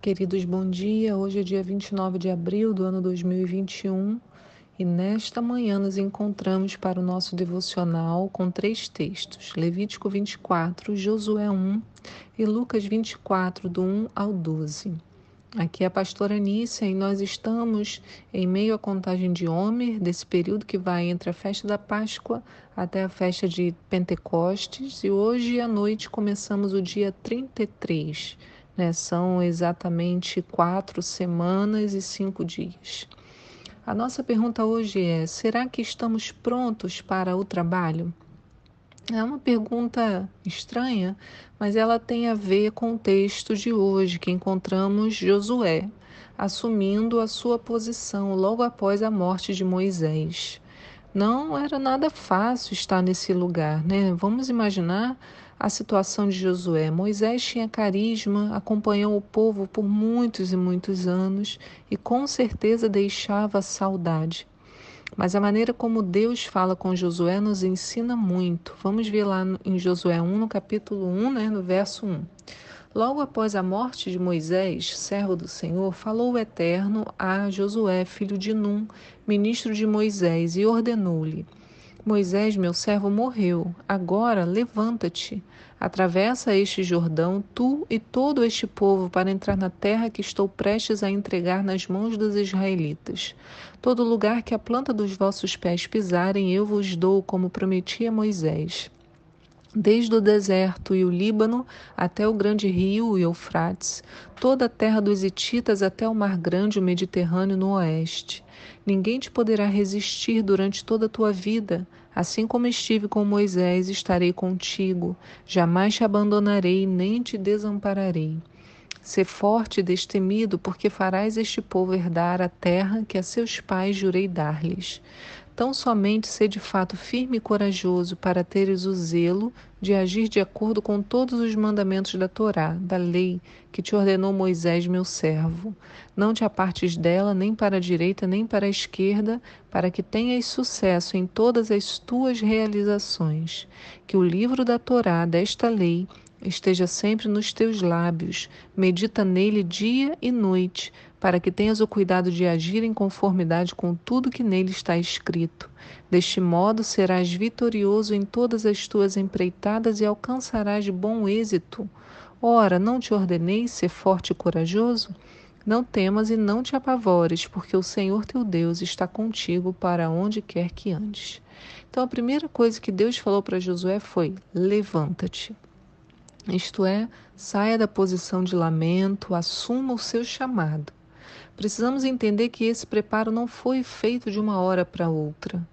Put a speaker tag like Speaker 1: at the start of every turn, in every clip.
Speaker 1: Queridos, bom dia. Hoje é dia 29 de abril do ano 2021 e nesta manhã nos encontramos para o nosso devocional com três textos: Levítico 24, Josué 1 e Lucas 24, do 1 ao 12. Aqui é a pastora Nícia e nós estamos em meio à contagem de Homer, desse período que vai entre a festa da Páscoa até a festa de Pentecostes, e hoje à noite começamos o dia 33 né? São exatamente quatro semanas e cinco dias. A nossa pergunta hoje é: será que estamos prontos para o trabalho? É uma pergunta estranha, mas ela tem a ver com o texto de hoje que encontramos Josué assumindo a sua posição logo após a morte de Moisés. Não era nada fácil estar nesse lugar, né? Vamos imaginar a situação de Josué. Moisés tinha carisma, acompanhou o povo por muitos e muitos anos e com certeza deixava saudade. Mas a maneira como Deus fala com Josué nos ensina muito. Vamos ver lá em Josué 1, no capítulo 1, né, no verso 1. Logo após a morte de Moisés, servo do Senhor, falou o Eterno a Josué, filho de Num, ministro de Moisés, e ordenou-lhe: Moisés, meu servo, morreu. Agora levanta-te, atravessa este Jordão, tu e todo este povo, para entrar na terra que estou prestes a entregar nas mãos dos israelitas. Todo lugar que a planta dos vossos pés pisarem, eu vos dou, como prometi a Moisés desde o deserto e o Líbano até o grande rio Eufrates, toda a terra dos Hititas até o mar grande, o Mediterrâneo no oeste. Ninguém te poderá resistir durante toda a tua vida. Assim como estive com Moisés, estarei contigo. Jamais te abandonarei, nem te desampararei. Sê forte e destemido, porque farás este povo herdar a terra que a seus pais jurei dar-lhes. Tão somente ser de fato firme e corajoso para teres o zelo de agir de acordo com todos os mandamentos da Torá, da lei que te ordenou Moisés, meu servo. Não te apartes dela nem para a direita nem para a esquerda, para que tenhas sucesso em todas as tuas realizações. Que o livro da Torá, desta lei, esteja sempre nos teus lábios, medita nele dia e noite, para que tenhas o cuidado de agir em conformidade com tudo que nele está escrito. Deste modo serás vitorioso em todas as tuas empreitadas e alcançarás bom êxito. Ora, não te ordenei ser forte e corajoso? Não temas e não te apavores, porque o Senhor teu Deus está contigo para onde quer que andes. Então, a primeira coisa que Deus falou para Josué foi: levanta-te. Isto é, saia da posição de lamento, assuma o seu chamado. Precisamos entender que esse preparo não foi feito de uma hora para outra.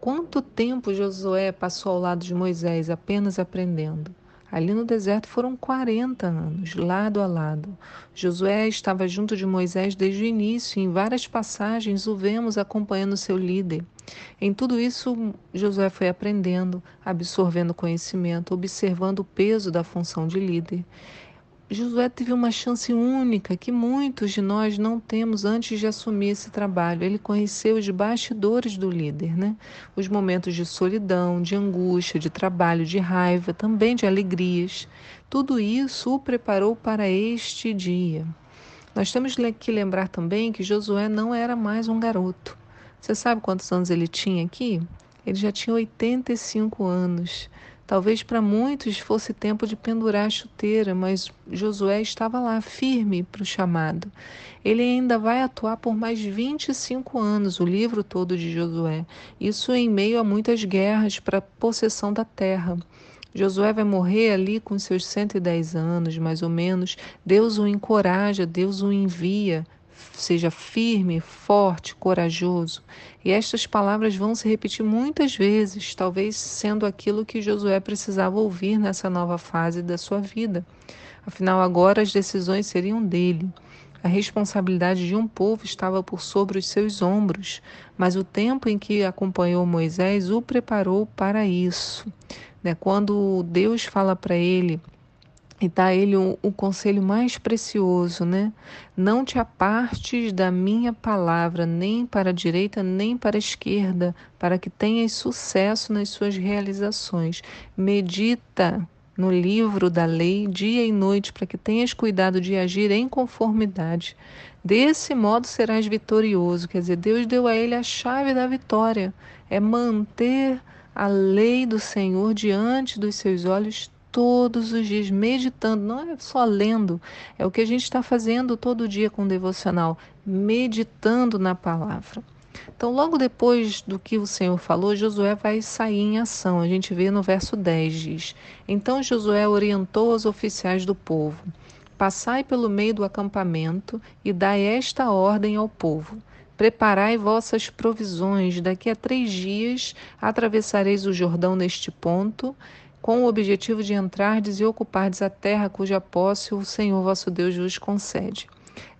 Speaker 1: Quanto tempo Josué passou ao lado de Moisés apenas aprendendo? Ali no deserto foram 40 anos, lado a lado. Josué estava junto de Moisés desde o início, e em várias passagens o vemos acompanhando seu líder. Em tudo isso, Josué foi aprendendo, absorvendo conhecimento, observando o peso da função de líder. Josué teve uma chance única que muitos de nós não temos antes de assumir esse trabalho. Ele conheceu os bastidores do líder, né? Os momentos de solidão, de angústia, de trabalho, de raiva, também de alegrias. Tudo isso o preparou para este dia. Nós temos que lembrar também que Josué não era mais um garoto. Você sabe quantos anos ele tinha aqui? Ele já tinha 85 anos. Talvez para muitos fosse tempo de pendurar a chuteira, mas Josué estava lá, firme para o chamado. Ele ainda vai atuar por mais 25 anos, o livro todo de Josué. Isso em meio a muitas guerras para a possessão da terra. Josué vai morrer ali com seus 110 anos, mais ou menos. Deus o encoraja, Deus o envia seja firme, forte, corajoso. E estas palavras vão se repetir muitas vezes, talvez sendo aquilo que Josué precisava ouvir nessa nova fase da sua vida. Afinal, agora as decisões seriam dele. A responsabilidade de um povo estava por sobre os seus ombros, mas o tempo em que acompanhou Moisés o preparou para isso. Né? Quando Deus fala para ele e dá ele o, o conselho mais precioso, né? Não te apartes da minha palavra, nem para a direita, nem para a esquerda, para que tenhas sucesso nas suas realizações. Medita no livro da lei dia e noite, para que tenhas cuidado de agir em conformidade. Desse modo serás vitorioso. Quer dizer, Deus deu a ele a chave da vitória. É manter a lei do Senhor diante dos seus olhos todos os dias, meditando, não é só lendo, é o que a gente está fazendo todo dia com o devocional, meditando na palavra. Então, logo depois do que o Senhor falou, Josué vai sair em ação. A gente vê no verso 10 diz: Então Josué orientou os oficiais do povo: Passai pelo meio do acampamento e dai esta ordem ao povo: Preparai vossas provisões, daqui a três dias atravessareis o Jordão neste ponto, com o objetivo de entrardes e ocupardes a terra cuja posse o Senhor vosso Deus vos concede.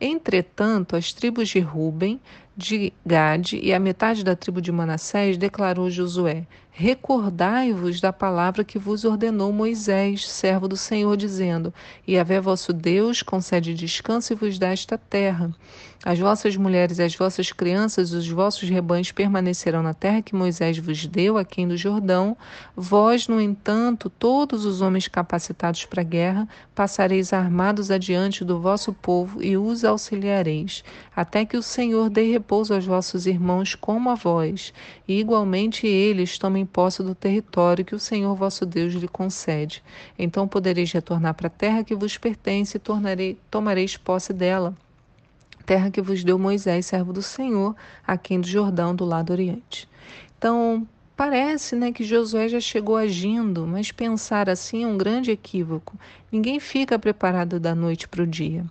Speaker 1: Entretanto, as tribos de Ruben, de Gade e a metade da tribo de Manassés declarou Josué: Recordai-vos da palavra que vos ordenou Moisés, servo do Senhor, dizendo: E Yahvé vosso Deus concede descanso e vos dá esta terra. As vossas mulheres, as vossas crianças, os vossos rebanhos permanecerão na terra que Moisés vos deu, aqui do Jordão. Vós, no entanto, todos os homens capacitados para a guerra, passareis armados adiante do vosso povo e os auxiliareis, até que o Senhor dê repouso aos vossos irmãos como a vós, e igualmente eles tomem posse do território que o Senhor vosso Deus lhe concede. Então podereis retornar para a terra que vos pertence e tornarei, tomareis posse dela terra que vos deu Moisés, servo do Senhor, aquém do Jordão, do lado oriente. Então, parece né, que Josué já chegou agindo, mas pensar assim é um grande equívoco. Ninguém fica preparado da noite para o dia.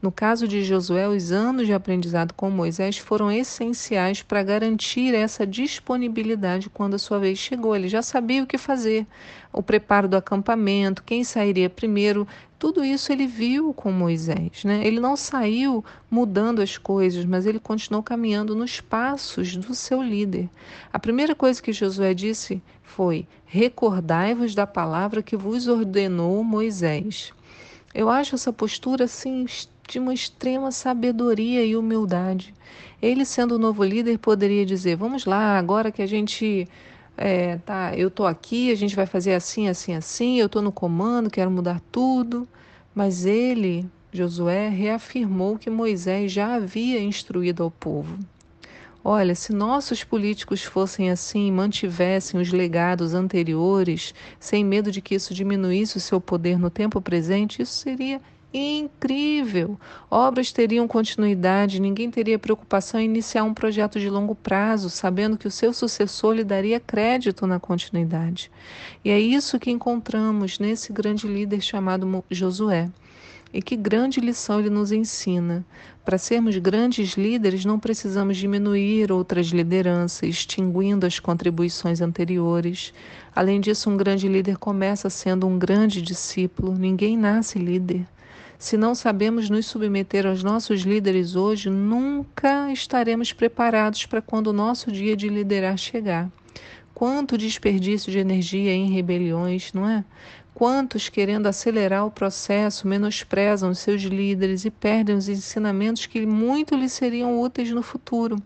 Speaker 1: No caso de Josué, os anos de aprendizado com Moisés foram essenciais para garantir essa disponibilidade quando a sua vez chegou. Ele já sabia o que fazer, o preparo do acampamento, quem sairia primeiro, tudo isso ele viu com Moisés. Né? Ele não saiu mudando as coisas, mas ele continuou caminhando nos passos do seu líder. A primeira coisa que Josué disse foi: Recordai-vos da palavra que vos ordenou Moisés. Eu acho essa postura assim de uma extrema sabedoria e humildade. Ele, sendo o novo líder, poderia dizer: Vamos lá, agora que a gente é, tá, eu tô aqui, a gente vai fazer assim, assim, assim, eu tô no comando, quero mudar tudo. Mas ele, Josué, reafirmou que Moisés já havia instruído ao povo. Olha, se nossos políticos fossem assim, mantivessem os legados anteriores, sem medo de que isso diminuísse o seu poder no tempo presente, isso seria incrível. Obras teriam continuidade, ninguém teria preocupação em iniciar um projeto de longo prazo, sabendo que o seu sucessor lhe daria crédito na continuidade. E é isso que encontramos nesse grande líder chamado Josué. E que grande lição ele nos ensina. Para sermos grandes líderes, não precisamos diminuir outras lideranças, extinguindo as contribuições anteriores. Além disso, um grande líder começa sendo um grande discípulo. Ninguém nasce líder. Se não sabemos nos submeter aos nossos líderes hoje, nunca estaremos preparados para quando o nosso dia de liderar chegar. Quanto desperdício de energia em rebeliões, não é? Quantos, querendo acelerar o processo, menosprezam os seus líderes e perdem os ensinamentos que muito lhes seriam úteis no futuro.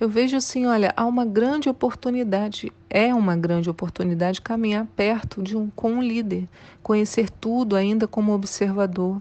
Speaker 1: Eu vejo assim, olha, há uma grande oportunidade, é uma grande oportunidade caminhar perto de um com um líder, conhecer tudo ainda como observador.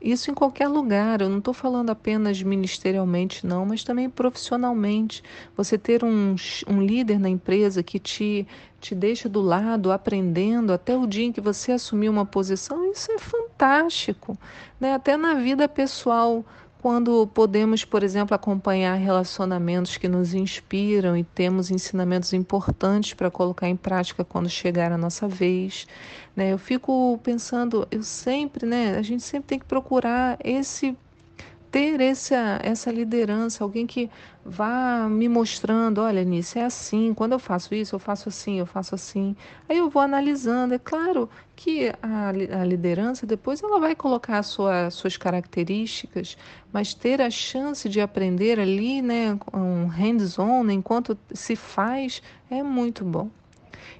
Speaker 1: Isso em qualquer lugar, eu não estou falando apenas ministerialmente, não, mas também profissionalmente. Você ter um, um líder na empresa que te, te deixa do lado, aprendendo até o dia em que você assumir uma posição, isso é fantástico. Né? Até na vida pessoal, quando podemos, por exemplo, acompanhar relacionamentos que nos inspiram e temos ensinamentos importantes para colocar em prática quando chegar a nossa vez. Né? Eu fico pensando, eu sempre, né, a gente sempre tem que procurar esse ter essa, essa liderança, alguém que vá me mostrando, olha, Nisso, é assim, quando eu faço isso, eu faço assim, eu faço assim. Aí eu vou analisando. É claro que a, a liderança depois ela vai colocar sua, suas características, mas ter a chance de aprender ali, né, um hands-on, enquanto se faz, é muito bom.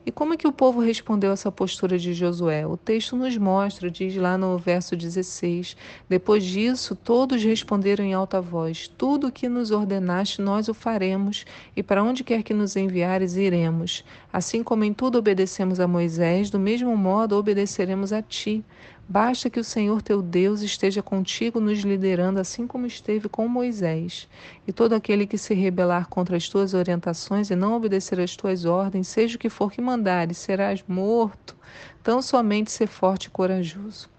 Speaker 1: E como é que o povo respondeu essa postura de Josué? O texto nos mostra, diz lá no verso 16: Depois disso, todos responderam em alta voz: Tudo o que nos ordenaste, nós o faremos, e para onde quer que nos enviares, iremos. Assim como em tudo obedecemos a Moisés, do mesmo modo obedeceremos a ti. Basta que o Senhor teu Deus esteja contigo, nos liderando, assim como esteve com Moisés. E todo aquele que se rebelar contra as tuas orientações e não obedecer às tuas ordens, seja o que for que mandares, serás morto. Tão somente ser forte e corajoso.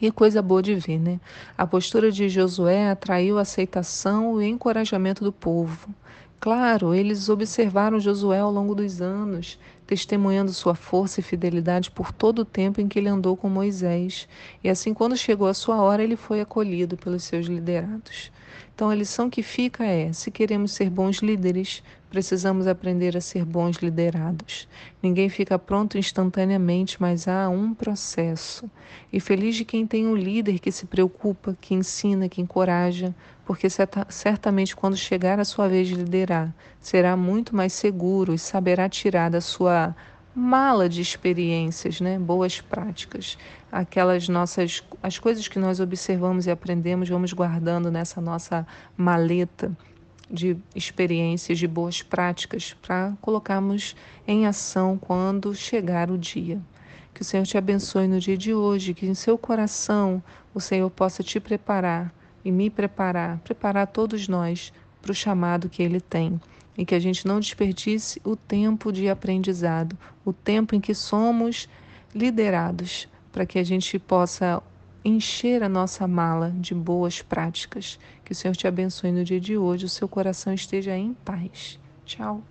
Speaker 1: E coisa boa de ver, né? A postura de Josué atraiu a aceitação e encorajamento do povo. Claro, eles observaram Josué ao longo dos anos, testemunhando sua força e fidelidade por todo o tempo em que ele andou com Moisés. E assim, quando chegou a sua hora, ele foi acolhido pelos seus liderados. Então, a lição que fica é: se queremos ser bons líderes, precisamos aprender a ser bons liderados. Ninguém fica pronto instantaneamente, mas há um processo. E feliz de quem tem um líder que se preocupa, que ensina, que encoraja, porque certamente quando chegar a sua vez de liderar, será muito mais seguro e saberá tirar da sua mala de experiências, né? boas práticas, aquelas nossas as coisas que nós observamos e aprendemos, vamos guardando nessa nossa maleta de experiências, de boas práticas para colocarmos em ação quando chegar o dia. Que o Senhor te abençoe no dia de hoje, que em seu coração o Senhor possa te preparar e me preparar, preparar todos nós para o chamado que Ele tem e que a gente não desperdice o tempo de aprendizado, o tempo em que somos liderados, para que a gente possa encher a nossa mala de boas práticas. Que o Senhor te abençoe no dia de hoje, o seu coração esteja em paz. Tchau.